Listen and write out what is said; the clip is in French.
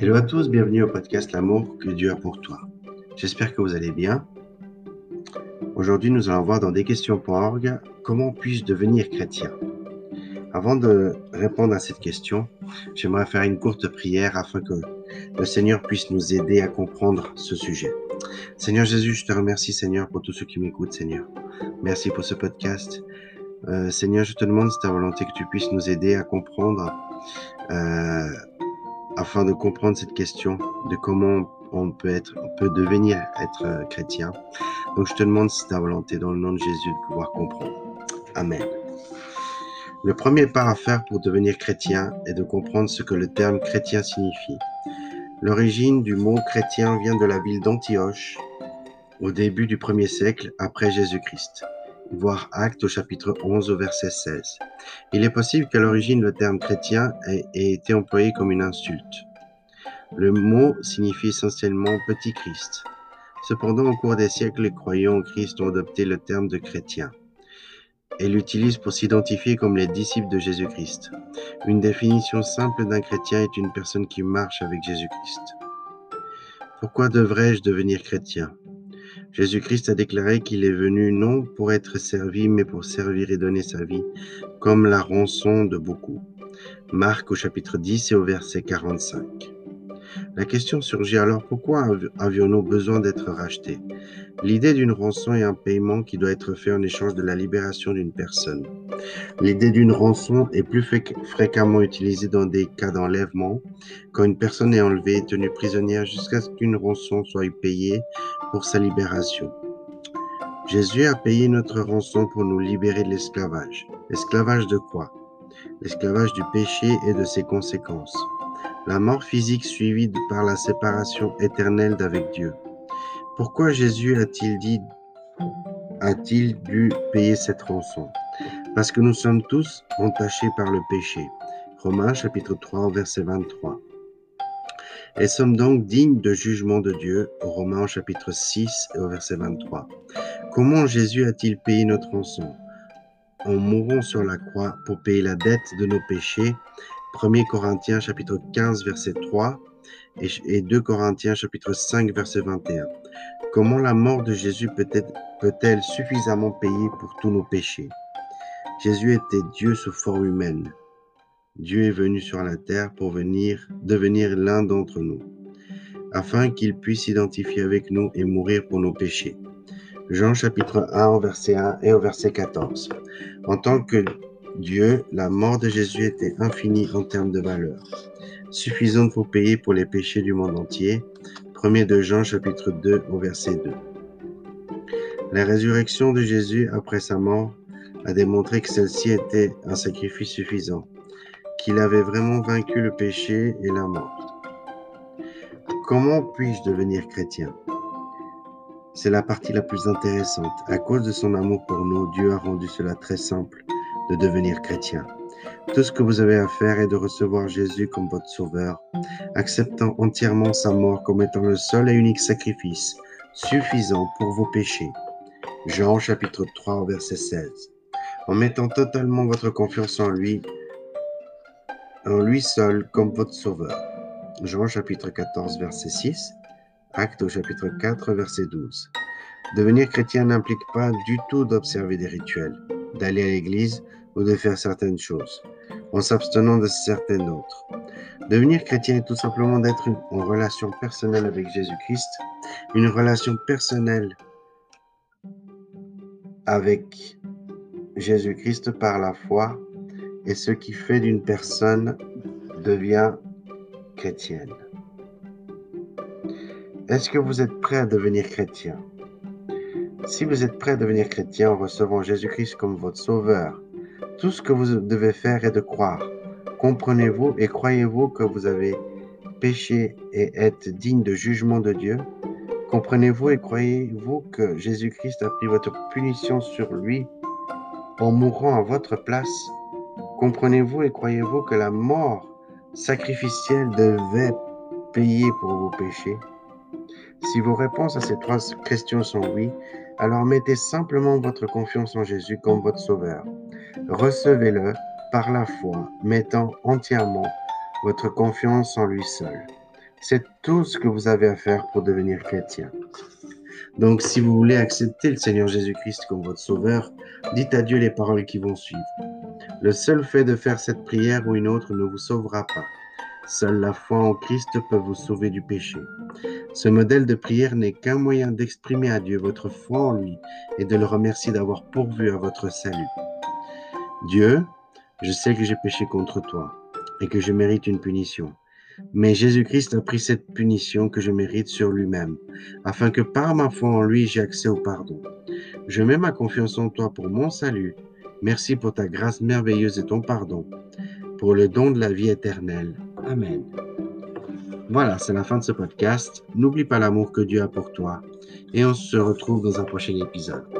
Hello à tous, bienvenue au podcast L'amour que Dieu a pour toi. J'espère que vous allez bien. Aujourd'hui, nous allons voir dans desquestions.org comment puis-je devenir chrétien? Avant de répondre à cette question, j'aimerais faire une courte prière afin que le Seigneur puisse nous aider à comprendre ce sujet. Seigneur Jésus, je te remercie Seigneur pour tous ceux qui m'écoutent Seigneur. Merci pour ce podcast. Euh, Seigneur, je te demande si ta volonté que tu puisses nous aider à comprendre euh, afin de comprendre cette question de comment on peut être, on peut devenir être euh, chrétien. Donc je te demande si ta volonté dans le nom de Jésus de pouvoir comprendre. Amen. Le premier pas à faire pour devenir chrétien est de comprendre ce que le terme chrétien signifie. L'origine du mot chrétien vient de la ville d'Antioche au début du premier siècle après Jésus-Christ voir Acte au chapitre 11 au verset 16. Il est possible qu'à l'origine le terme chrétien ait, été employé comme une insulte. Le mot signifie essentiellement petit Christ. Cependant, au cours des siècles, les croyants en Christ ont adopté le terme de chrétien et l'utilisent pour s'identifier comme les disciples de Jésus-Christ. Une définition simple d'un chrétien est une personne qui marche avec Jésus-Christ. Pourquoi devrais-je devenir chrétien? Jésus-Christ a déclaré qu'il est venu non pour être servi, mais pour servir et donner sa vie, comme la rançon de beaucoup. Marc au chapitre 10 et au verset 45. La question surgit alors pourquoi avions-nous besoin d'être rachetés? L'idée d'une rançon est un paiement qui doit être fait en échange de la libération d'une personne. L'idée d'une rançon est plus fréquemment utilisée dans des cas d'enlèvement, quand une personne est enlevée et tenue prisonnière jusqu'à ce qu'une rançon soit payée pour sa libération. Jésus a payé notre rançon pour nous libérer de l'esclavage. L'esclavage de quoi? L'esclavage du péché et de ses conséquences. La mort physique suivie par la séparation éternelle d'avec Dieu. Pourquoi Jésus a-t-il dit a-t-il dû payer cette rançon? Parce que nous sommes tous entachés par le péché. Romains chapitre 3 verset 23. Et sommes donc dignes de jugement de Dieu. Romains chapitre 6 et au verset 23. Comment Jésus a-t-il payé notre rançon? En mourant sur la croix pour payer la dette de nos péchés. 1 Corinthiens chapitre 15 verset 3 et 2 Corinthiens chapitre 5 verset 21. Comment la mort de Jésus peut-elle suffisamment payer pour tous nos péchés? Jésus était Dieu sous forme humaine. Dieu est venu sur la terre pour venir devenir l'un d'entre nous, afin qu'il puisse s'identifier avec nous et mourir pour nos péchés. Jean chapitre 1 verset 1 et au verset 14. En tant que Dieu, la mort de Jésus était infinie en termes de valeur, suffisante pour payer pour les péchés du monde entier, 1 de Jean chapitre 2 au verset 2. La résurrection de Jésus après sa mort a démontré que celle-ci était un sacrifice suffisant, qu'il avait vraiment vaincu le péché et la mort. Comment puis-je devenir chrétien? C'est la partie la plus intéressante. À cause de son amour pour nous, Dieu a rendu cela très simple de devenir chrétien. Tout ce que vous avez à faire est de recevoir Jésus comme votre sauveur, acceptant entièrement sa mort comme étant le seul et unique sacrifice suffisant pour vos péchés. Jean chapitre 3 verset 16. En mettant totalement votre confiance en lui, en lui seul comme votre sauveur. Jean chapitre 14 verset 6. Acte au chapitre 4 verset 12. Devenir chrétien n'implique pas du tout d'observer des rituels, d'aller à l'église ou de faire certaines choses en s'abstenant de certaines autres. Devenir chrétien est tout simplement d'être en relation personnelle avec Jésus-Christ, une relation personnelle avec Jésus-Christ par la foi et ce qui fait d'une personne devient chrétienne. Est-ce que vous êtes prêt à devenir chrétien? Si vous êtes prêt à devenir chrétien en recevant Jésus-Christ comme votre sauveur tout ce que vous devez faire est de croire. Comprenez-vous et croyez-vous que vous avez péché et êtes digne de jugement de Dieu? Comprenez-vous et croyez-vous que Jésus-Christ a pris votre punition sur lui en mourant à votre place? Comprenez-vous et croyez-vous que la mort sacrificielle devait payer pour vos péchés? Si vos réponses à ces trois questions sont oui, alors mettez simplement votre confiance en Jésus comme votre sauveur. Recevez-le par la foi, mettant entièrement votre confiance en lui seul. C'est tout ce que vous avez à faire pour devenir chrétien. Donc, si vous voulez accepter le Seigneur Jésus-Christ comme votre sauveur, dites à Dieu les paroles qui vont suivre. Le seul fait de faire cette prière ou une autre ne vous sauvera pas. Seule la foi en Christ peut vous sauver du péché. Ce modèle de prière n'est qu'un moyen d'exprimer à Dieu votre foi en lui et de le remercier d'avoir pourvu à votre salut. Dieu, je sais que j'ai péché contre toi et que je mérite une punition. Mais Jésus-Christ a pris cette punition que je mérite sur lui-même, afin que par ma foi en lui j'ai accès au pardon. Je mets ma confiance en toi pour mon salut. Merci pour ta grâce merveilleuse et ton pardon, pour le don de la vie éternelle. Amen. Voilà, c'est la fin de ce podcast. N'oublie pas l'amour que Dieu a pour toi et on se retrouve dans un prochain épisode.